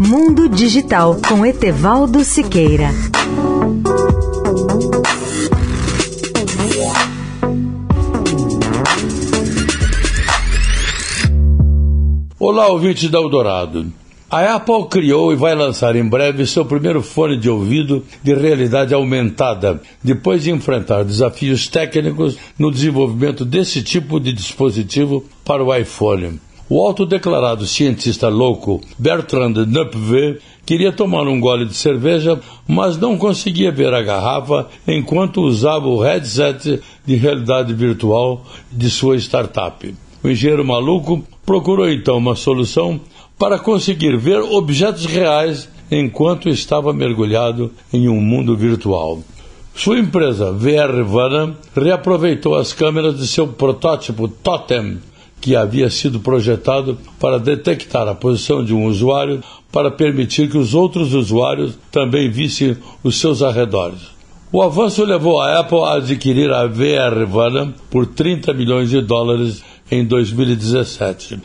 Mundo Digital com Etevaldo Siqueira. Olá, ouvinte da Eldorado. A Apple criou e vai lançar em breve seu primeiro fone de ouvido de realidade aumentada, depois de enfrentar desafios técnicos no desenvolvimento desse tipo de dispositivo para o iPhone. O autodeclarado cientista louco Bertrand Nupve queria tomar um gole de cerveja, mas não conseguia ver a garrafa enquanto usava o headset de realidade virtual de sua startup. O engenheiro maluco procurou então uma solução para conseguir ver objetos reais enquanto estava mergulhado em um mundo virtual. Sua empresa, VR Vana, reaproveitou as câmeras de seu protótipo Totem, que havia sido projetado para detectar a posição de um usuário para permitir que os outros usuários também vissem os seus arredores. O avanço levou a Apple a adquirir a VR Vana por 30 milhões de dólares em 2017.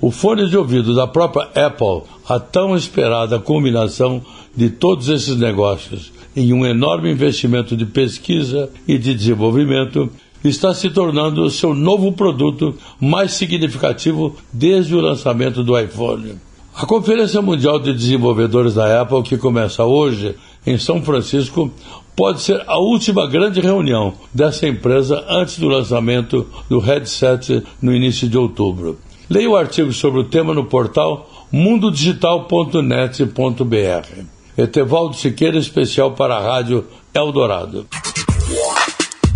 O fone de ouvido da própria Apple, a tão esperada culminação de todos esses negócios, em um enorme investimento de pesquisa e de desenvolvimento, está se tornando o seu novo produto mais significativo desde o lançamento do iPhone. A Conferência Mundial de Desenvolvedores da Apple, que começa hoje em São Francisco, pode ser a última grande reunião dessa empresa antes do lançamento do headset no início de outubro. Leia o artigo sobre o tema no portal mundodigital.net.br. Etevaldo Siqueira, especial para a Rádio Eldorado.